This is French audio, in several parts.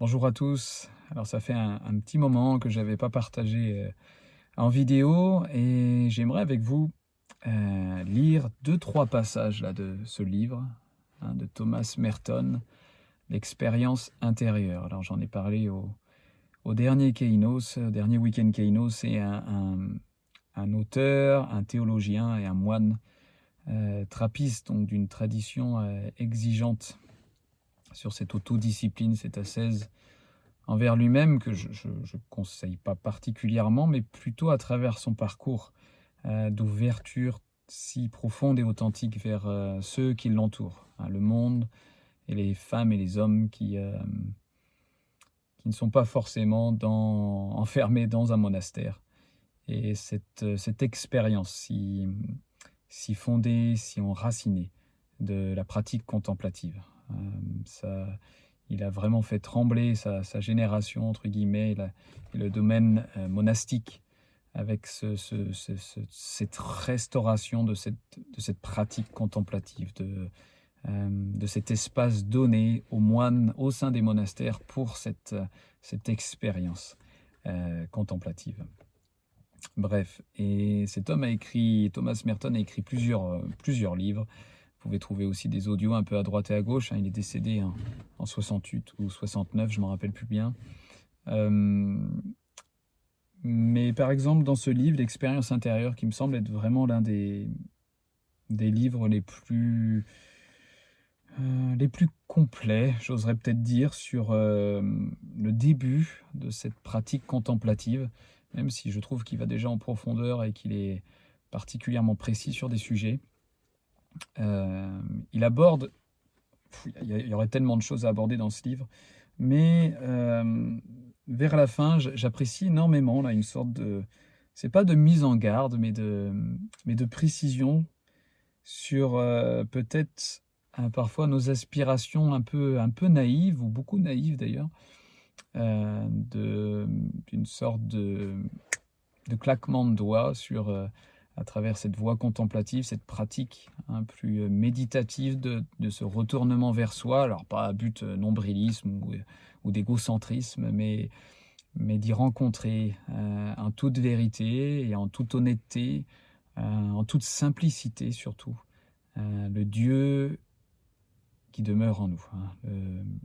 Bonjour à tous. Alors ça fait un, petit moment que je n'avais pas partagé euh, en vidéo et j'aimerais avec vous euh, lire deux trois passages là de ce livre hein, de Thomas Merton, l'expérience intérieure. Alors j'en ai parlé au, dernier Keynos, dernier week-end Keynos, c'est un, auteur, un théologien et un moine euh, trappiste, donc d'une tradition exigeante sur cette autodiscipline, cette ascèse envers lui-même que je ne conseille pas particulièrement, mais plutôt à travers son parcours euh, d'ouverture si profonde et authentique vers euh, ceux qui l'entourent, hein, le monde et les femmes et les hommes qui, euh, ne sont pas forcément enfermés dans un monastère. Et cette, expérience si fondée, si enracinée de la pratique contemplative. Euh, il a vraiment fait trembler sa, génération, entre guillemets, et, le domaine euh, monastique avec cette restauration de cette, pratique contemplative, de, euh, de cet espace donné aux moines au sein des monastères pour cette, expérience contemplative. Bref, et cet a écrit, Thomas Merton a écrit plusieurs livres. Vous pouvez trouver aussi des audios un peu à droite et à gauche. Hein. Il est décédé en 68 ou 69, je ne m'en rappelle plus bien. Euh, mais par exemple, dans ce livre, L'expérience intérieure, qui me semble être vraiment l'un des, des livres les plus, euh, les plus complets, j'oserais peut-être dire, sur euh, le début de cette pratique contemplative, même si je trouve qu'il va déjà en profondeur et qu'il est particulièrement précis sur des sujets. Euh, il aborde, il y aurait tellement de choses à aborder dans ce livre, mais euh, vers la fin, j'apprécie énormément là une sorte de, c'est pas de mise en garde, mais de, mais de précision sur euh, peut-être parfois nos aspirations un peu, un peu naïves ou beaucoup naïves d'ailleurs, d'une sorte de, de claquement de doigts sur à travers cette voie contemplative, cette pratique un plus euh, méditative de, ce retournement vers soi, alors pas à but euh, nombrilisme ou, ou d'égocentrisme, mais, mais d'y rencontrer euh, en toute vérité et en toute honnêteté, en toute simplicité surtout, le Dieu qui demeure en nous, hein,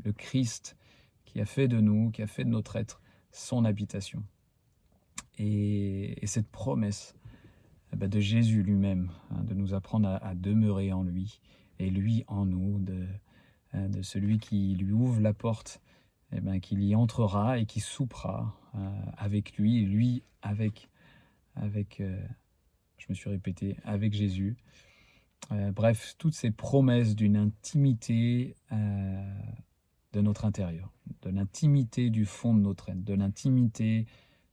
le, Christ qui a fait de nous, qui a fait de notre être son habitation. et cette promesse de Jésus lui-même, hein, de nous apprendre à, demeurer en lui et lui en nous, de, hein, celui qui lui ouvre la porte, eh ben, qu'il y entrera et qui soupera euh, avec lui, et lui avec, avec euh, je me suis répété, avec Jésus. Euh, bref, toutes ces promesses d'une intimité de notre intérieur, de l'intimité du fond de notre être, de l'intimité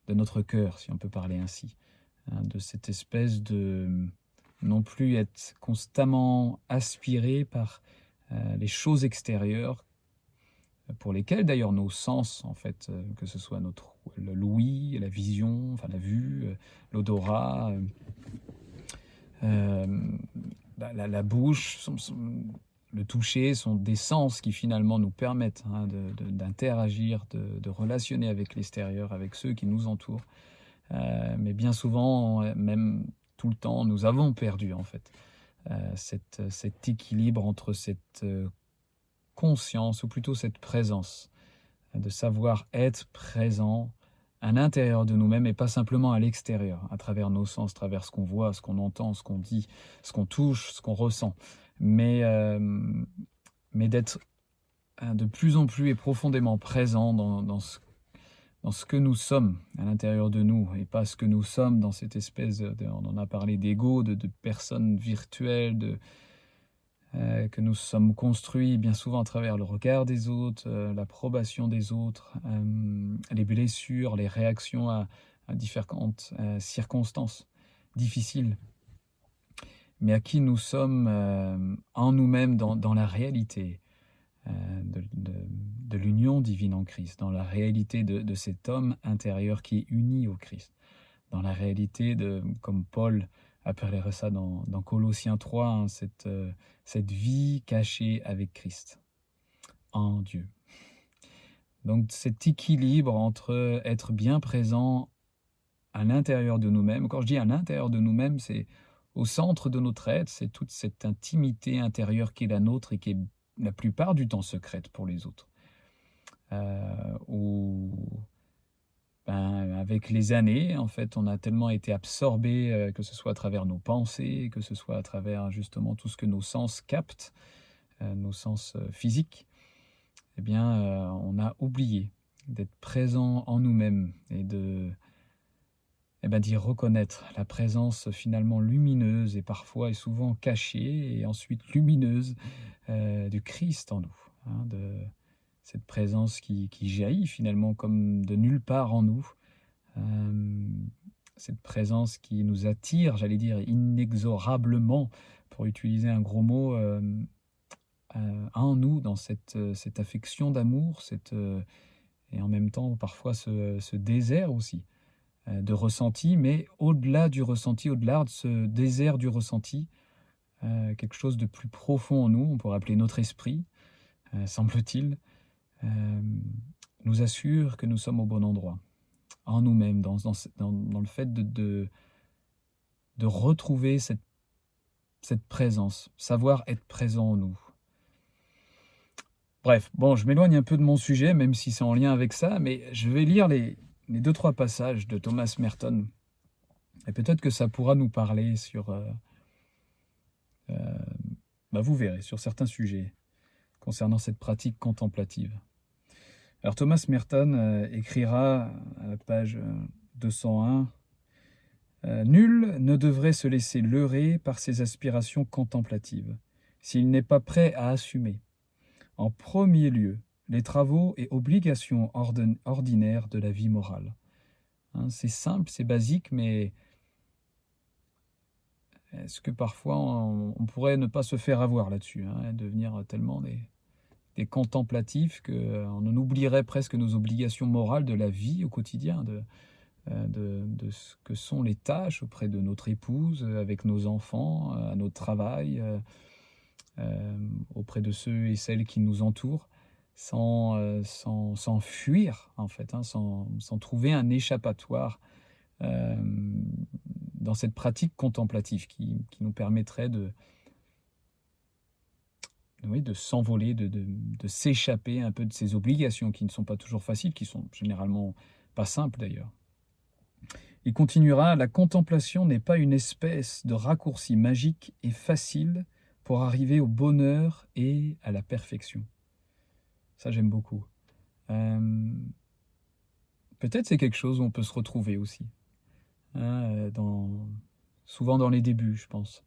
de notre cœur, si on peut parler ainsi. Hein, de cette espèce de non plus être constamment aspiré par euh, les choses extérieures pour lesquelles d'ailleurs nos sens, en fait, euh, que ce soit notre l'ouïe, la vision, enfin la vue, euh, l'odorat, la, bouche, le toucher, sont des sens qui finalement nous permettent hein, d'interagir, de, de, relationner avec l'extérieur, avec ceux qui nous entourent. Euh, mais bien souvent, même tout le temps, nous avons perdu en fait euh, cet équilibre entre cette euh, conscience, ou plutôt cette présence, de savoir être présent à l'intérieur de nous-mêmes et pas simplement à l'extérieur, à travers nos sens, à travers ce qu'on voit, ce qu'on entend, ce qu'on dit, ce qu'on touche, ce qu'on ressent, mais, mais d'être de plus en plus et profondément présent dans, dans ce dans ce que nous sommes à l'intérieur de nous et pas ce que nous sommes dans cette espèce, de, on en a parlé d'ego, de, de, personnes virtuelles, de, euh, que nous sommes construits bien souvent à travers le regard des autres, euh, l'approbation des autres, euh, les blessures, les réactions à, différentes circonstances difficiles, mais à qui nous sommes en nous-mêmes dans, dans, la réalité de, de l'union divine en Christ, dans la réalité de, cet homme intérieur qui est uni au Christ, dans la réalité de, comme Paul appellerait ça dans, Colossiens 3, hein, cette, euh, cette vie cachée avec Christ en Dieu. Donc cet équilibre entre être bien présent à l'intérieur de nous-mêmes, quand je dis à l'intérieur de nous-mêmes, c'est au centre de notre être, c'est toute cette intimité intérieure qui est la nôtre et qui est la plupart du temps secrète pour les autres. Euh, ben, avec les années, en fait, on a tellement été absorbé, euh, que ce soit à travers nos pensées, que ce soit à travers justement tout ce que nos sens captent, euh, nos sens physiques, eh bien, on a oublié d'être présent en nous-mêmes et de eh ben, d'y reconnaître la présence finalement lumineuse et parfois et souvent cachée et ensuite lumineuse du Christ en nous, hein, de, cette présence qui, jaillit finalement comme de nulle part en nous, euh, cette présence qui nous attire, j'allais dire inexorablement, pour utiliser un gros mot, euh, euh, en nous, dans cette, cette affection d'amour, cette, et en même temps parfois ce désert aussi de ressenti, mais au-delà du ressenti, au-delà de ce désert du ressenti, quelque chose de plus profond en nous, on pourrait appeler notre esprit, semble-t-il, euh, nous assure que nous sommes au bon endroit, en nous-mêmes, dans, le fait de, de, retrouver cette, cette présence, savoir être présent en nous. Bref, bon, je m'éloigne un peu de mon sujet, même si c'est en lien avec ça, mais je vais lire les, les deux, trois passages de Thomas Merton. Et peut-être que ça pourra nous parler sur... Euh, euh, bah vous verrez, sur certains sujets concernant cette pratique contemplative. Alors Thomas Merton euh, écrira à la page 201 euh, euh, Nul ne devrait se laisser leurrer par ses aspirations contemplatives, s'il n'est pas prêt à assumer, en premier lieu, les travaux et obligations ordinaires de la vie morale. Hein, c'est simple, c'est basique, mais est-ce que parfois on, pourrait ne pas se faire avoir là-dessus, hein, devenir tellement des, contemplatifs, qu'on euh, en oublierait presque nos obligations morales de la vie au quotidien, de, euh, ce que sont les tâches auprès de notre épouse, euh, avec nos enfants, à notre travail, auprès de ceux et celles qui nous entourent, sans, sans, fuir, en fait, hein, sans, trouver un échappatoire dans cette pratique contemplative qui, nous permettrait de, de s'envoler, de, de, s'échapper un peu de ces obligations qui ne sont pas toujours faciles, qui sont généralement pas simples d'ailleurs. Il continuera, la contemplation n'est pas une espèce de raccourci magique et facile pour arriver au bonheur et à la perfection. Ça j'aime beaucoup. Euh, peut-être c'est quelque chose où on peut se retrouver aussi. Hein, dans, souvent dans les débuts, je pense.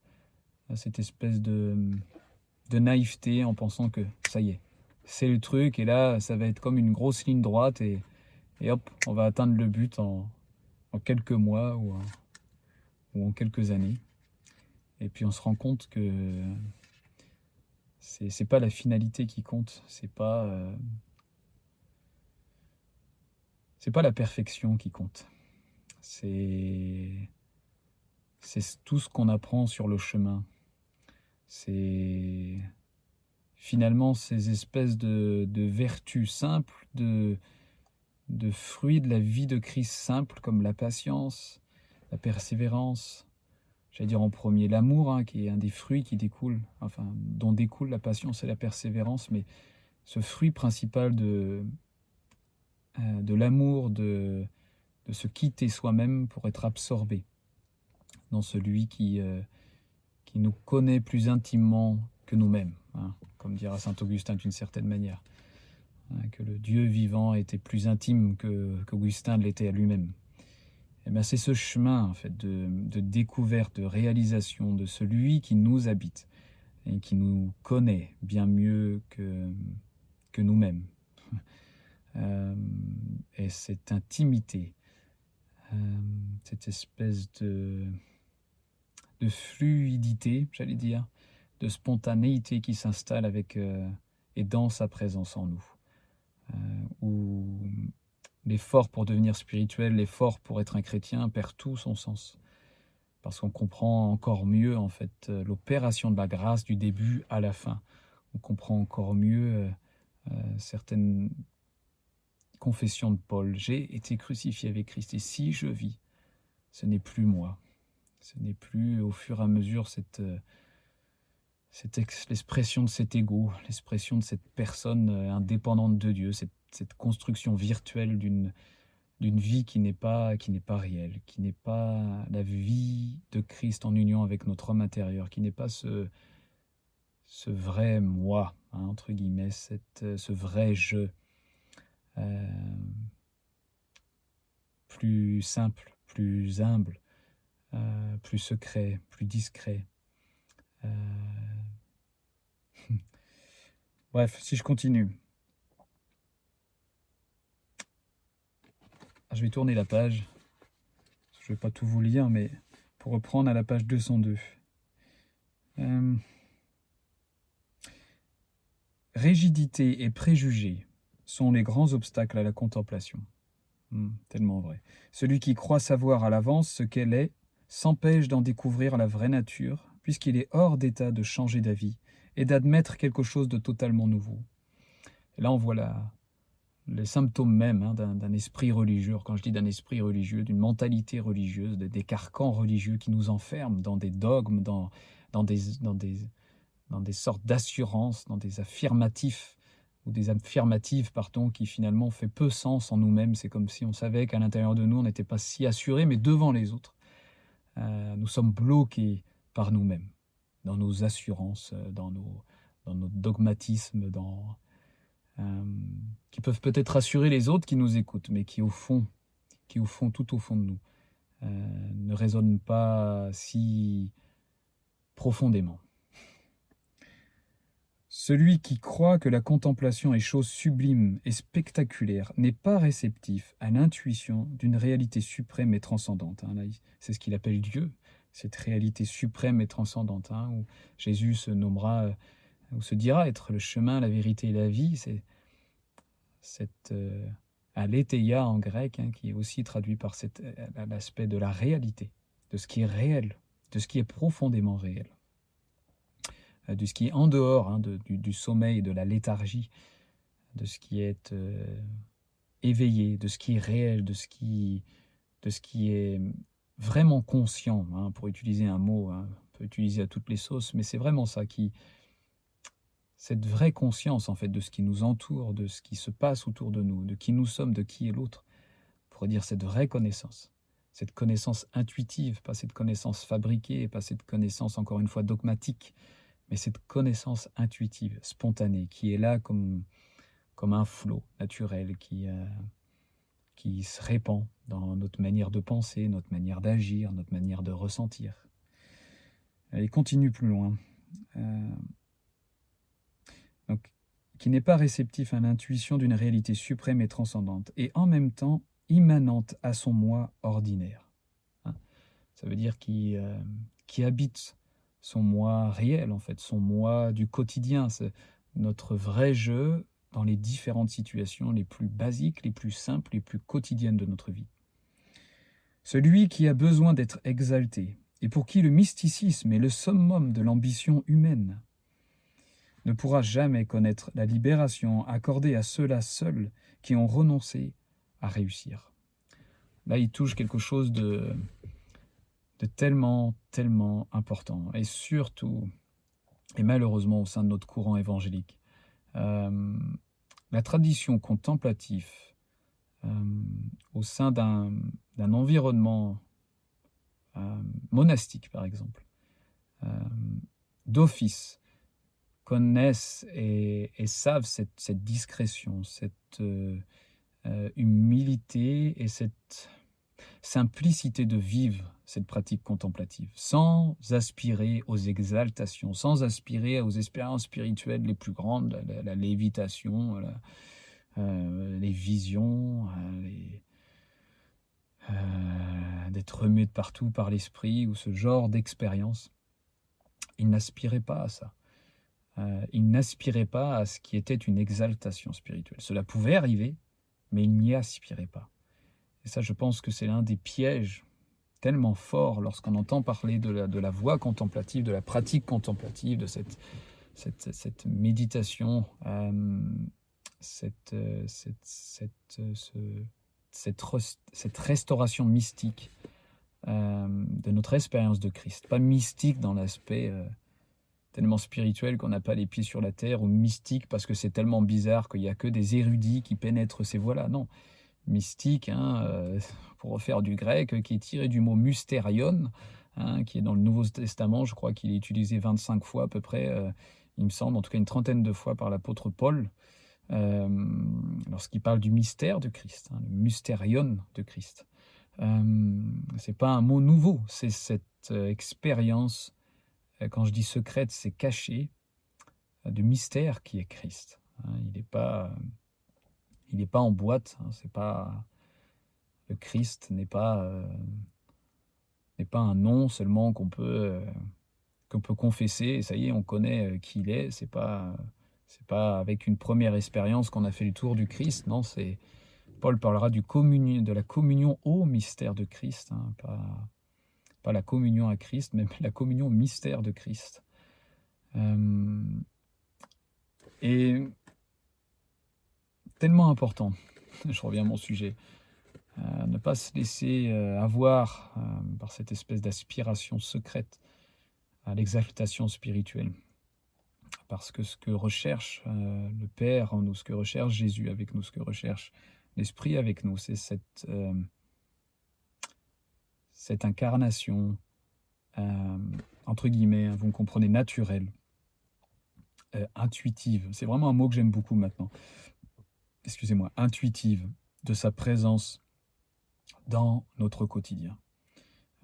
Cette espèce de naïveté en pensant que ça y est, c'est le truc et là ça va être comme une grosse ligne droite et, hop, on va atteindre le but en, quelques mois ou en, quelques années. Et puis on se rend compte que c'est, c'est pas la finalité qui compte, c'est pas euh, c'est pas la perfection qui compte. C'est c'est tout ce qu'on apprend sur le chemin. C'est finalement ces espèces de, vertus simples, de, de fruits de la vie de Christ simple, comme la patience, la persévérance, j'allais dire en premier l'amour, hein, qui est un des fruits qui découle, enfin, dont découle la patience et la persévérance, mais ce fruit principal de, euh, de l'amour, de, de se quitter soi-même pour être absorbé dans celui qui, euh, qui nous connaît plus intimement que nous-mêmes, hein, comme dira saint Augustin d'une certaine manière, hein, que le Dieu vivant était plus intime qu'Augustin l'était à lui-même. Eh bien c'est ce chemin en fait de, découverte, de réalisation de celui qui nous habite et qui nous connaît bien mieux que, nous-mêmes. Euh, et cette intimité, euh, cette espèce de fluidité, j'allais dire, de spontanéité qui s'installe avec euh, et dans sa présence en nous. L'effort pour devenir spirituel, l'effort pour être un chrétien perd tout son sens. Parce qu'on comprend encore mieux en fait euh, l'opération de la grâce du début à la fin. On comprend encore mieux certaines confession de Paul, j'ai été crucifié avec Christ et si je vis, ce n'est plus moi. Ce n'est plus au fur et à mesure euh, cette l'expression de cet ego, l'expression de cette personne euh, indépendante de Dieu, cette, construction virtuelle d'une vie qui n'est pas qui n'est réelle, qui n'est pas la vie de Christ en union avec notre homme intérieur, qui n'est pas ce vrai moi hein, entre guillemets, euh, ce vrai je euh, plus simple, plus humble, plus secret, plus discret. Bref, si je continue. Je vais tourner la page. Je ne vais pas tout vous lire, mais pour reprendre à la page 202. Euh, rigidité et préjugés sont les grands obstacles à la contemplation. Hmm, tellement vrai. Celui qui croit savoir à l'avance ce qu'elle est s'empêche d'en découvrir la vraie nature, puisqu'il est hors d'état de changer d'avis et d'admettre quelque chose de totalement nouveau. Là, on voit les symptômes même hein, d'un esprit religieux. Quand je dis d'un esprit religieux, d'une mentalité religieuse, des carcans religieux qui nous enferment dans des dogmes, dans des sortes d'assurances, dans des affirmatifs ou des affirmatives, pardon, qui finalement fait peu sens en nous-mêmes. C'est comme si on savait qu'à l'intérieur de nous, on n'était pas si assuré, mais devant les autres, euh, nous sommes bloqués par nous-mêmes, dans nos assurances, dans nos, dans notre dogmatisme, dans, euh, qui peuvent peut-être rassurer les autres qui nous écoutent, mais qui au fond, qui au fond, tout au fond de nous, euh, ne résonnent pas si profondément. Celui qui croit que la contemplation est chose sublime et spectaculaire n'est pas réceptif à l'intuition d'une réalité suprême et transcendante. Hein. c'est ce qu'il appelle Dieu, cette réalité suprême et transcendante, hein, où Jésus se nommera ou se dira être le chemin, la vérité et la vie, c'est cette euh, aletheia en grec, hein, qui est aussi traduit par euh, l'aspect de la réalité, de ce qui est réel, de ce qui est profondément réel, euh, de ce qui est en dehors hein, du, sommeil, de la léthargie, de ce qui est éveillé, de ce qui est réel, de ce qui, de ce qui est vraiment conscient, hein, pour utiliser un mot, on peut utiliser à toutes les sauces, mais c'est vraiment ça qui, cette vraie conscience en fait de ce qui nous entoure, de ce qui se passe autour de nous, de qui nous sommes, de qui est l'autre, pour dire cette vraie connaissance, cette connaissance intuitive, pas cette connaissance fabriquée, pas cette connaissance encore une fois dogmatique, mais cette connaissance intuitive, spontanée, qui est là comme, comme un flot naturel qui, euh, qui se répand dans notre manière de penser, notre manière d'agir, notre manière de ressentir. Et continue plus loin. Euh, donc, qui n'est pas réceptif à l'intuition d'une réalité suprême et transcendante, et en même temps immanente à son moi ordinaire. Hein? Ça veut dire qui, euh, qui habite son moi réel, en fait, son moi du quotidien, notre vrai jeu dans les différentes situations les plus basiques, les plus simples, les plus quotidiennes de notre vie. Celui qui a besoin d'être exalté, et pour qui le mysticisme est le summum de l'ambition humaine, ne pourra jamais connaître la libération accordée à ceux-là seuls qui ont renoncé à réussir. Là, il touche quelque chose de, de tellement, tellement important, et surtout, et malheureusement au sein de notre courant évangélique, euh, la tradition contemplative euh, au sein d'un environnement euh, monastique, par exemple, d'office, connaissent et, savent cette, discrétion, cette euh, euh, humilité et cette simplicité de vivre cette pratique contemplative, sans aspirer aux exaltations, sans aspirer aux expériences spirituelles les plus grandes, la, lévitation, euh, les visions, d'être remué de partout par l'esprit ou ce genre d'expérience. Ils n'aspiraient pas à ça. Euh, il n'aspirait pas à ce qui était une exaltation spirituelle. Cela pouvait arriver, mais il n'y aspirait pas. Et ça, je pense que c'est l'un des pièges tellement forts lorsqu'on entend parler de la, de voie contemplative, de la pratique contemplative, de cette, méditation. Euh, cette, restauration mystique de notre expérience de Christ. Pas mystique dans l'aspect tellement spirituel qu'on n'a pas les pieds sur la terre, ou mystique parce que c'est tellement bizarre qu'il n'y a que des érudits qui pénètrent ces voies-là. Non, mystique, hein, euh, pour refaire du grec, qui est tiré du mot mystérion, hein, qui est dans le Nouveau Testament, je crois qu'il est utilisé 25 fois à peu près, euh, il me semble, en tout cas une trentaine de fois par l'apôtre Paul, euh, lorsqu'il parle du mystère de Christ, hein, le mystérion de Christ. c'est pas un mot nouveau, c'est cette expérience euh, quand je dis secrète, c'est caché, euh, du mystère qui est Christ. Il n'est pas, il n'est pas en boîte. Hein. c'est pas le Christ n'est pas euh, n'est pas un nom seulement qu'on peut qu'on peut confesser. Et ça y est, on connaît qui il est. C'est pas c'est pas avec une première expérience qu'on a fait le tour du Christ. Non, c'est Paul parlera du communion, de la communion au mystère de Christ, hein, pas pas la communion à Christ, mais la communion au mystère de Christ. Euh, et tellement important, je reviens à mon sujet, euh, ne pas se laisser euh, avoir par cette espèce d'aspiration secrète à l'exaltation spirituelle. Parce que ce que recherche le Père en nous, ce que recherche Jésus avec nous, ce que recherche l'Esprit avec nous, c'est cette incarnation, euh, entre guillemets, hein, vous comprenez, naturelle, euh, intuitive. C'est vraiment un mot que j'aime beaucoup maintenant. Excusez-moi, intuitive de sa présence dans notre quotidien.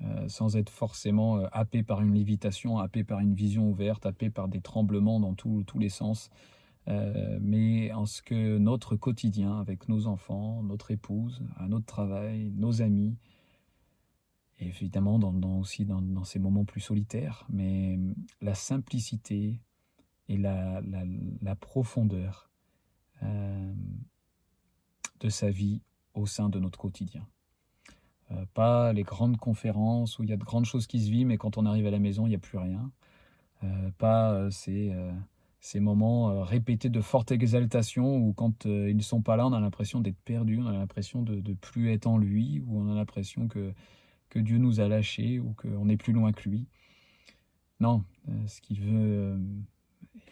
Euh, sans être forcément happé par une lévitation, happé par une vision ouverte, happé par des tremblements dans tous les sens, mais en ce que notre quotidien avec nos enfants, notre épouse, notre travail, nos amis, évidemment dans, aussi dans, ces moments plus solitaires, mais la simplicité et la, profondeur euh, de sa vie au sein de notre quotidien. Euh, pas les grandes conférences où il y a de grandes choses qui se vivent, mais quand on arrive à la maison, il n'y a plus rien. Euh, pas ces, ces moments répétés de forte exaltation où quand ils ne sont pas là, on a l'impression d'être perdu, on a l'impression de ne plus être en lui, ou on a l'impression que que Dieu nous a lâchés ou qu'on est plus loin que lui. Non, euh, ce qu'il veut, euh,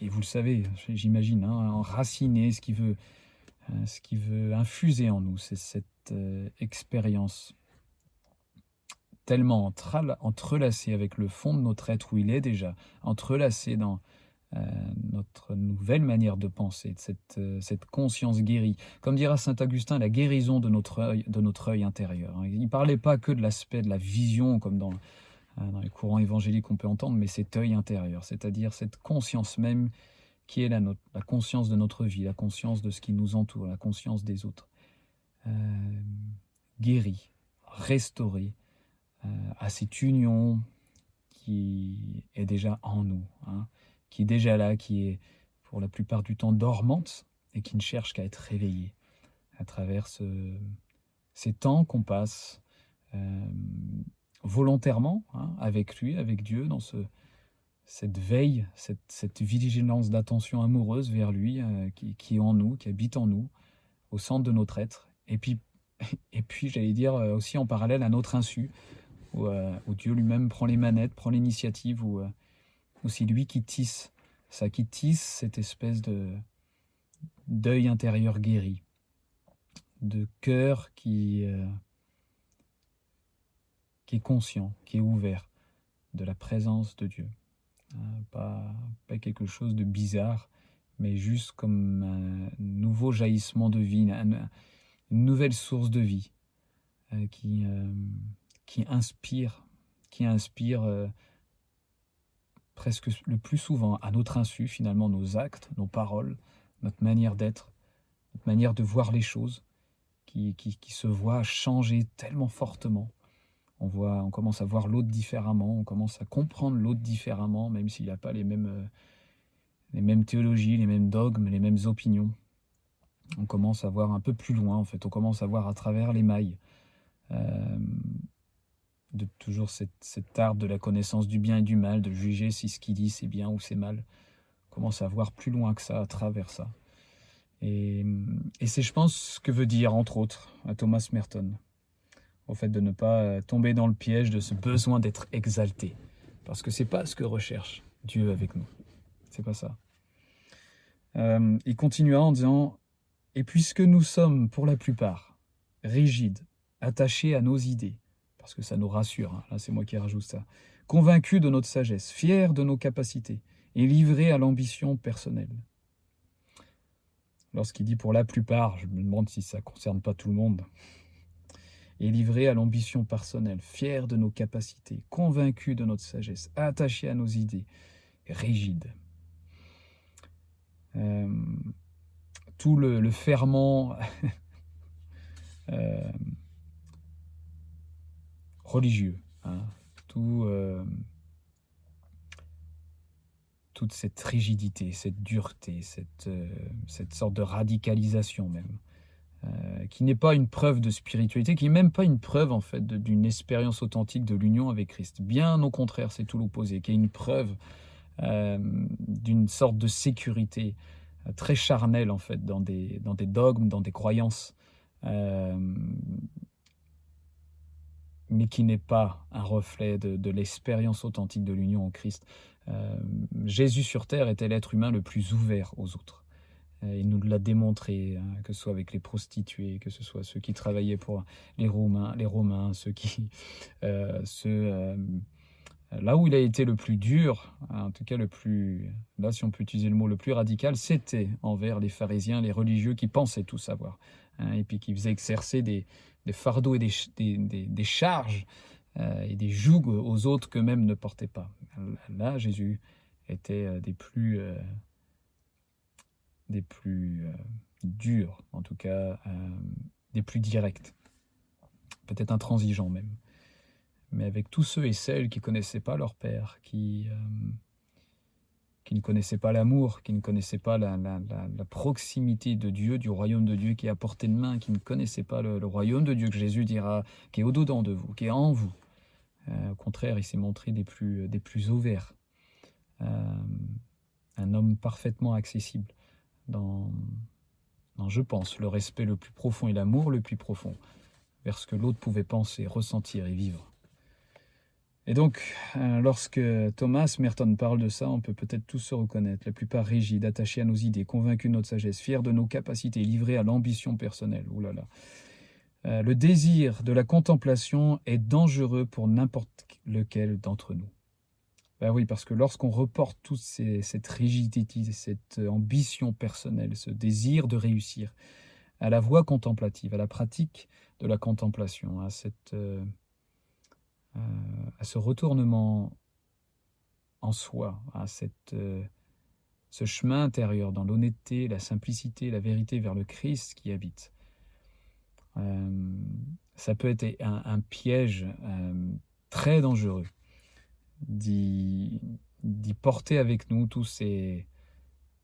et vous le savez, j'imagine, hein, enraciner, ce qu'il veut, euh, ce qu'il veut infuser en nous, c'est cette expérience tellement entrelacée avec le fond de notre être où il est déjà, entrelacée dans euh, notre nouvelle manière de penser, cette, euh, cette conscience guérie. Comme dira saint Augustin, la guérison de notre œil, de intérieur. Hein. Il ne parlait pas que de l'aspect de la vision, comme dans, euh, dans les courants évangéliques qu'on peut entendre, mais cet œil intérieur, c'est-à-dire cette conscience même qui est la, conscience de notre vie, la conscience de ce qui nous entoure, la conscience des autres. Euh, guérie, restaurée à cette union qui est déjà en nous. Hein qui est déjà là, qui est pour la plupart du temps dormante et qui ne cherche qu'à être réveillée à travers ces temps qu'on passe euh, volontairement hein, avec lui, avec Dieu, dans ce, cette veille, cette, vigilance d'attention amoureuse vers lui euh, qui, est en nous, qui habite en nous, au centre de notre être. Et puis, et puis j'allais dire euh, aussi en parallèle à notre insu, où, où Dieu lui-même prend les manettes, prend l'initiative, où aussi lui qui tisse, ça qui tisse cette espèce de d'œil intérieur guéri, de cœur qui, euh, qui est conscient, qui est ouvert de la présence de Dieu. Hein, pas, quelque chose de bizarre, mais juste comme un nouveau jaillissement de vie, une, nouvelle source de vie euh, qui, euh, qui inspire, qui inspire presque le plus souvent à notre insu finalement nos actes, nos paroles, notre manière d'être, notre manière de voir les choses, qui, qui, se voit changer tellement fortement. On, voit, on commence à voir l'autre différemment, on commence à comprendre l'autre différemment, même s'il n'a pas les mêmes, euh, les mêmes théologies, les mêmes dogmes, les mêmes opinions. On commence à voir un peu plus loin, en fait, on commence à voir à travers les mailles. Euh, de toujours cette, cette arbre de la connaissance du bien et du mal, de juger si ce qu'il dit c'est bien ou c'est mal. On commence à voir plus loin que ça, à travers ça. Et, et c'est, je pense, ce que veut dire, entre autres, à Thomas Merton, au fait de ne pas tomber dans le piège de ce besoin d'être exalté. Parce que c'est pas ce que recherche Dieu avec nous. C'est pas ça. Euh, il continua en disant Et puisque nous sommes, pour la plupart, rigides, attachés à nos idées, parce que ça nous rassure, hein, là c'est moi qui rajoute ça, convaincus de notre sagesse, fiers de nos capacités, et livrés à l'ambition personnelle. Lorsqu'il dit pour la plupart, je me demande si ça ne concerne pas tout le monde. Et livrés à l'ambition personnelle, fiers de nos capacités, convaincus de notre sagesse, attachés à nos idées, rigides. Euh, tout le, ferment euh, religieux, hein, euh, toute cette rigidité, cette dureté, cette, cette sorte de radicalisation même, qui n'est pas une preuve de spiritualité, qui n'est même pas une preuve en fait d'une expérience authentique de l'union avec Christ. Bien au contraire, c'est tout l'opposé, qui est une preuve euh, d'une sorte de sécurité euh, très charnelle en fait dans des, dans des dogmes, dans des croyances, euh, mais qui n'est pas un reflet de, l'expérience authentique de l'union en Christ. Jésus sur terre était l'être humain le plus ouvert aux autres. Il nous l'a démontré, hein, que ce soit avec les prostituées, que ce soit ceux qui travaillaient pour les Romains, les Romains ceux qui, ceux Là où il a été le plus dur, en tout cas le plus, là si on peut utiliser le mot le plus radical, c'était envers les pharisiens, les religieux qui pensaient tout savoir, hein, et puis qui faisaient exercer des, fardeaux et des, charges euh, et des jougs aux autres qu'eux-mêmes ne portaient pas. Là, Jésus était euh, des plus, euh, des plus durs, en tout cas des plus directs, peut-être intransigeants même. Mais avec tous ceux et celles qui ne connaissaient pas leur Père, qui, euh, qui ne connaissaient pas l'amour, qui ne connaissaient pas la, proximité de Dieu, du royaume de Dieu qui est à portée de main, qui ne connaissaient pas le, royaume de Dieu que Jésus dira, qui est au-dedans de vous, qui est en vous. Euh, au contraire, il s'est montré des plus, des plus ouverts, euh, un homme parfaitement accessible dans, je pense, le respect le plus profond et l'amour le plus profond vers ce que l'autre pouvait penser, ressentir et vivre. Et donc, euh, lorsque Thomas Merton parle de ça, on peut peut-être tous se reconnaître, la plupart rigides, attachés à nos idées, convaincus de notre sagesse, fiers de nos capacités, livrés à l'ambition personnelle. Ouh. Euh, le désir de la contemplation est dangereux pour n'importe lequel d'entre nous. Ben oui, parce que lorsqu'on reporte toute cette rigidité, cette ambition personnelle, ce désir de réussir à la voie contemplative, à la pratique de la contemplation, à. Euh, euh, ce retournement en soi, à euh, ce chemin intérieur dans l'honnêteté, la simplicité, la vérité vers le Christ qui habite. Euh, ça peut être un, piège très dangereux d'y porter avec nous ces,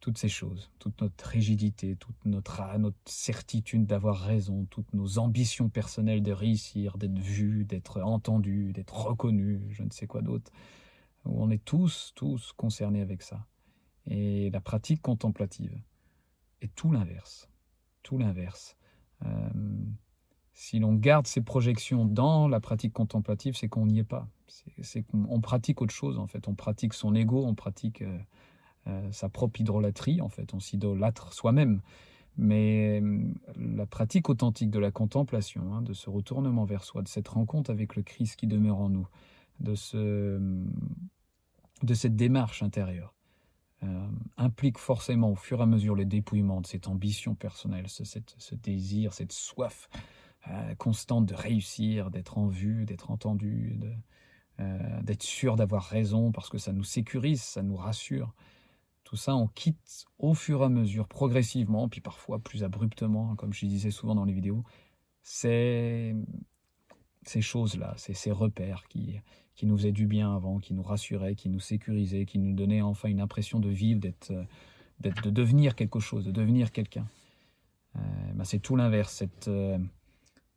toutes ces choses, toute notre rigidité, toute notre, notre certitude d'avoir raison, toutes nos ambitions personnelles de réussir, d'être vu, d'être entendu, d'être reconnu, je ne sais quoi d'autre. On est tous, tous concernés avec ça. Et la pratique contemplative est tout l'inverse. Tout l'inverse. Euh, si l'on garde ces projections dans la pratique contemplative, c'est qu'on n'y est pas. C'est qu'on pratique autre chose, en fait. On pratique son ego, on pratique... Euh, euh, sa propre idolâtrie, en fait, on s'idolâtre soi-même. Mais euh, la pratique authentique de la contemplation, hein, de ce retournement vers soi, de cette rencontre avec le Christ qui demeure en nous, de, ce, de cette démarche intérieure, implique forcément au fur et à mesure le dépouillement de cette ambition personnelle, ce désir, cette soif constante de réussir, d'être en vue, d'être entendu, d'être sûr d'avoir raison parce que ça nous sécurise, ça nous rassure. Tout ça, on quitte au fur et à mesure, progressivement, puis parfois plus abruptement, comme je disais souvent dans les vidéos, ces, ces choses-là, ces, ces repères qui, qui nous faisaient du bien avant, qui nous rassuraient, qui nous sécurisaient, qui nous donnaient enfin une impression de vivre, d'être, de devenir quelque chose, de devenir quelqu'un. Euh, ben c'est tout l'inverse, cette, euh,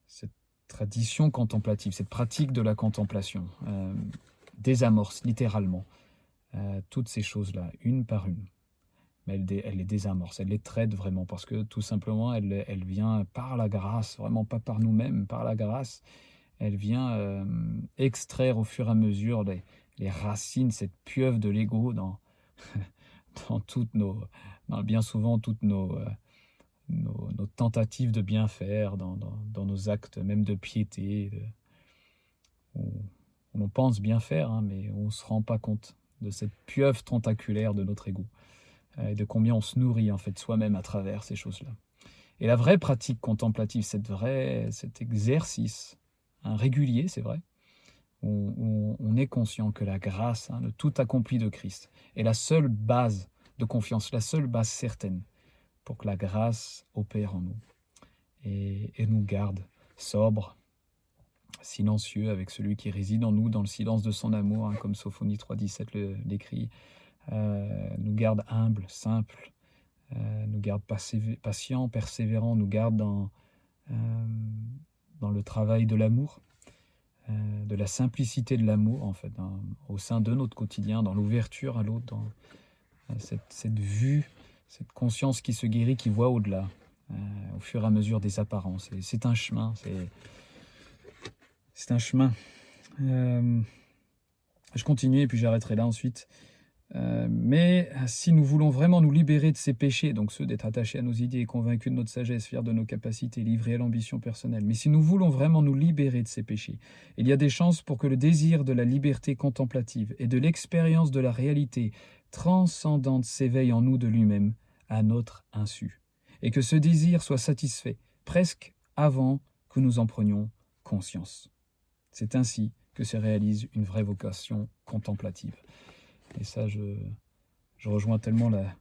cette tradition contemplative, cette pratique de la contemplation, euh, désamorce littéralement euh, toutes ces choses-là, une par une. mais elle, elle, les désamorce, elle les traite vraiment, parce que tout simplement, elle, elle vient par la grâce, vraiment pas par nous-mêmes, par la grâce, elle vient euh, extraire au fur et à mesure les, racines, cette pieuvre de l'ego dans, dans toutes nos, dans bien souvent toutes nos, nos, tentatives de bien faire, dans, dans, nos actes même de piété, où, où on pense bien faire, hein, mais on ne se rend pas compte de cette pieuvre tentaculaire de notre ego euh, et de combien on se nourrit en fait soi-même à travers ces choses-là. Et la vraie pratique contemplative, cette vraie, cet exercice un régulier, c'est vrai, où, où, on est conscient que la grâce, hein, le tout accompli de Christ, est la seule base de confiance, la seule base certaine pour que la grâce opère en nous et, nous garde sobres, silencieux avec celui qui réside en nous dans le silence de son amour, hein, comme Sophonie 3.17 l'écrit, euh, nous garde humbles, simples, euh, nous garde patients, persévérants, nous garde dans, euh, dans le travail de l'amour, euh, de la simplicité de l'amour, en fait, dans, au sein de notre quotidien, dans l'ouverture à l'autre, dans cette, cette, vue, cette conscience qui se guérit, qui voit au-delà, euh, au fur et à mesure des apparences. C'est un chemin, c'est un chemin. Euh, je continue et puis j'arrêterai là ensuite. Euh, mais si nous voulons vraiment nous libérer de ces péchés, donc ceux d'être attachés à nos idées, convaincus de notre sagesse, fiers de nos capacités, livrés à l'ambition personnelle, mais si nous voulons vraiment nous libérer de ces péchés, il y a des chances pour que le désir de la liberté contemplative et de l'expérience de la réalité transcendante s'éveille en nous de lui-même, à notre insu, et que ce désir soit satisfait presque avant que nous en prenions conscience. C'est ainsi que se réalise une vraie vocation contemplative. Et ça, je, je rejoins tellement la,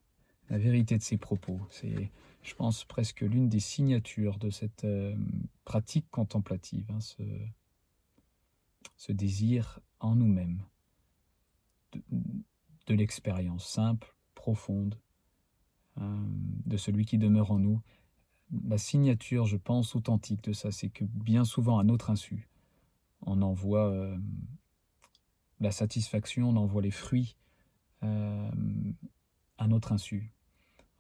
la, vérité de ces propos. C'est, je pense, presque l'une des signatures de cette euh, pratique contemplative, hein, ce, ce, désir en nous-mêmes de, l'expérience simple, profonde, euh, de celui qui demeure en nous. La signature, je pense, authentique de ça, c'est que bien souvent, à notre insu, on en voit euh, la satisfaction, on en voit les fruits euh, à notre insu.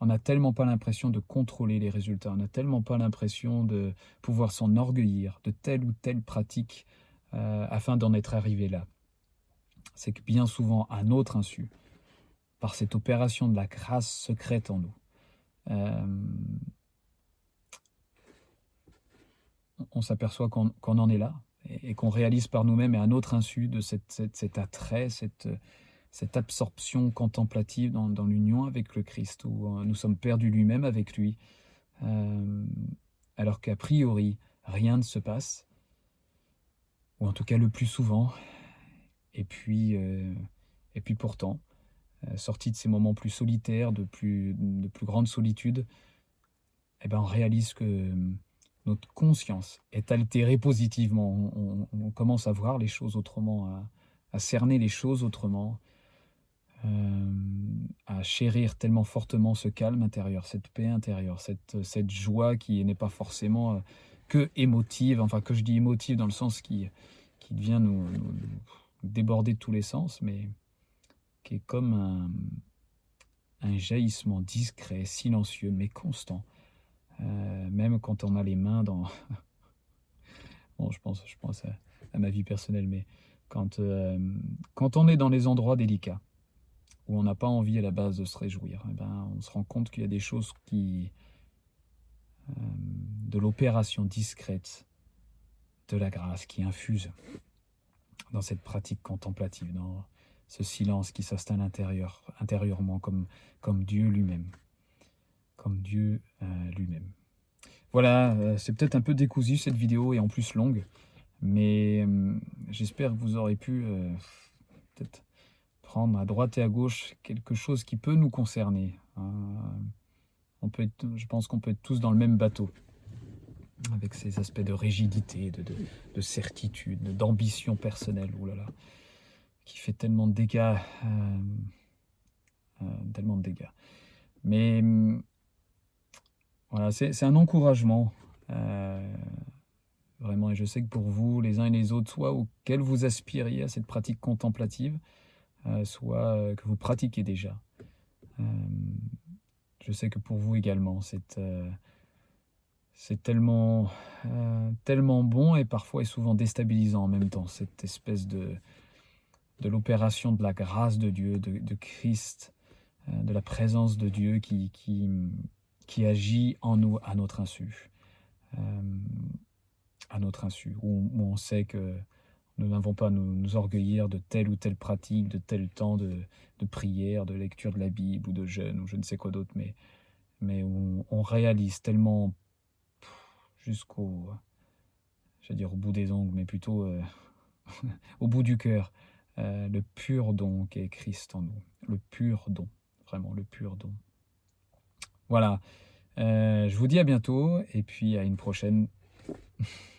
On n'a tellement pas l'impression de contrôler les résultats, on n'a tellement pas l'impression de pouvoir s'enorgueillir de telle ou telle pratique afin d'en être arrivé là. C'est que bien souvent, à notre insu, par cette opération de la grâce secrète en nous, euh, on s'aperçoit qu'on qu en est là et, qu'on réalise par nous-mêmes et à notre insu de cette, cet attrait, cette, cette absorption contemplative dans, dans l'union avec le Christ, où euh, nous sommes perdus lui-même avec lui, euh, alors qu'a priori, rien ne se passe, ou en tout cas le plus souvent, et puis, euh, et puis pourtant, euh, sorti de ces moments plus solitaires, de plus, de plus grande solitude, eh ben on réalise que notre conscience est altérée positivement. On, commence à voir les choses autrement, à, cerner les choses autrement, euh, à chérir tellement fortement ce calme intérieur, cette paix intérieure, cette, cette joie qui n'est pas forcément euh, que émotive, enfin que je dis émotive dans le sens qui, qui devient nous, nous déborder de tous les sens, mais qui est comme un, un jaillissement discret, silencieux, mais constant, euh, même quand on a les mains dans... bon, je pense, je pense à, à ma vie personnelle, mais quand, euh, quand on est dans les endroits délicats, où on n'a pas envie à la base de se réjouir, eh ben, on se rend compte qu'il y a des choses qui... Euh, de l'opération discrète de la grâce qui infuse dans cette pratique contemplative, dans ce silence qui s'installe intérieur, intérieurement comme, Dieu lui-même. Comme Dieu euh, lui-même. Voilà, euh, c'est peut-être un peu décousu cette vidéo et en plus longue, mais euh, j'espère que vous aurez pu peut-être prendre à droite et à gauche quelque chose qui peut nous concerner. Euh, on peut je pense qu'on peut être tous dans le même bateau, avec ces aspects de rigidité, de, de, de certitude, d'ambition personnelle, oulala, qui fait tellement de dégâts, euh, euh, tellement de dégâts. Mais voilà, c'est un encouragement. Euh, vraiment, et je sais que pour vous, les uns et les autres, soit auquel vous aspiriez à cette pratique contemplative, soit que vous pratiquez déjà. Je sais que pour vous également, c'est c'est tellement, euh, tellement bon et parfois et souvent déstabilisant en même temps, cette espèce de, de l'opération de la grâce de Dieu, de, Christ, euh, de la présence de Dieu qui, qui, qui, agit en nous à notre insu. à notre insu, où, on sait que nous n'avons pas à nous, orgueillir de telle ou telle pratique, de tel temps de, de, prière, de lecture de la Bible ou de jeûne ou je ne sais quoi d'autre, mais, mais on réalise tellement jusqu'au, je dire au bout des ongles, mais plutôt euh, au bout du cœur, euh, le pur don qu'est Christ en nous, le pur don, vraiment le pur don. Voilà, euh, je vous dis à bientôt et puis à une prochaine.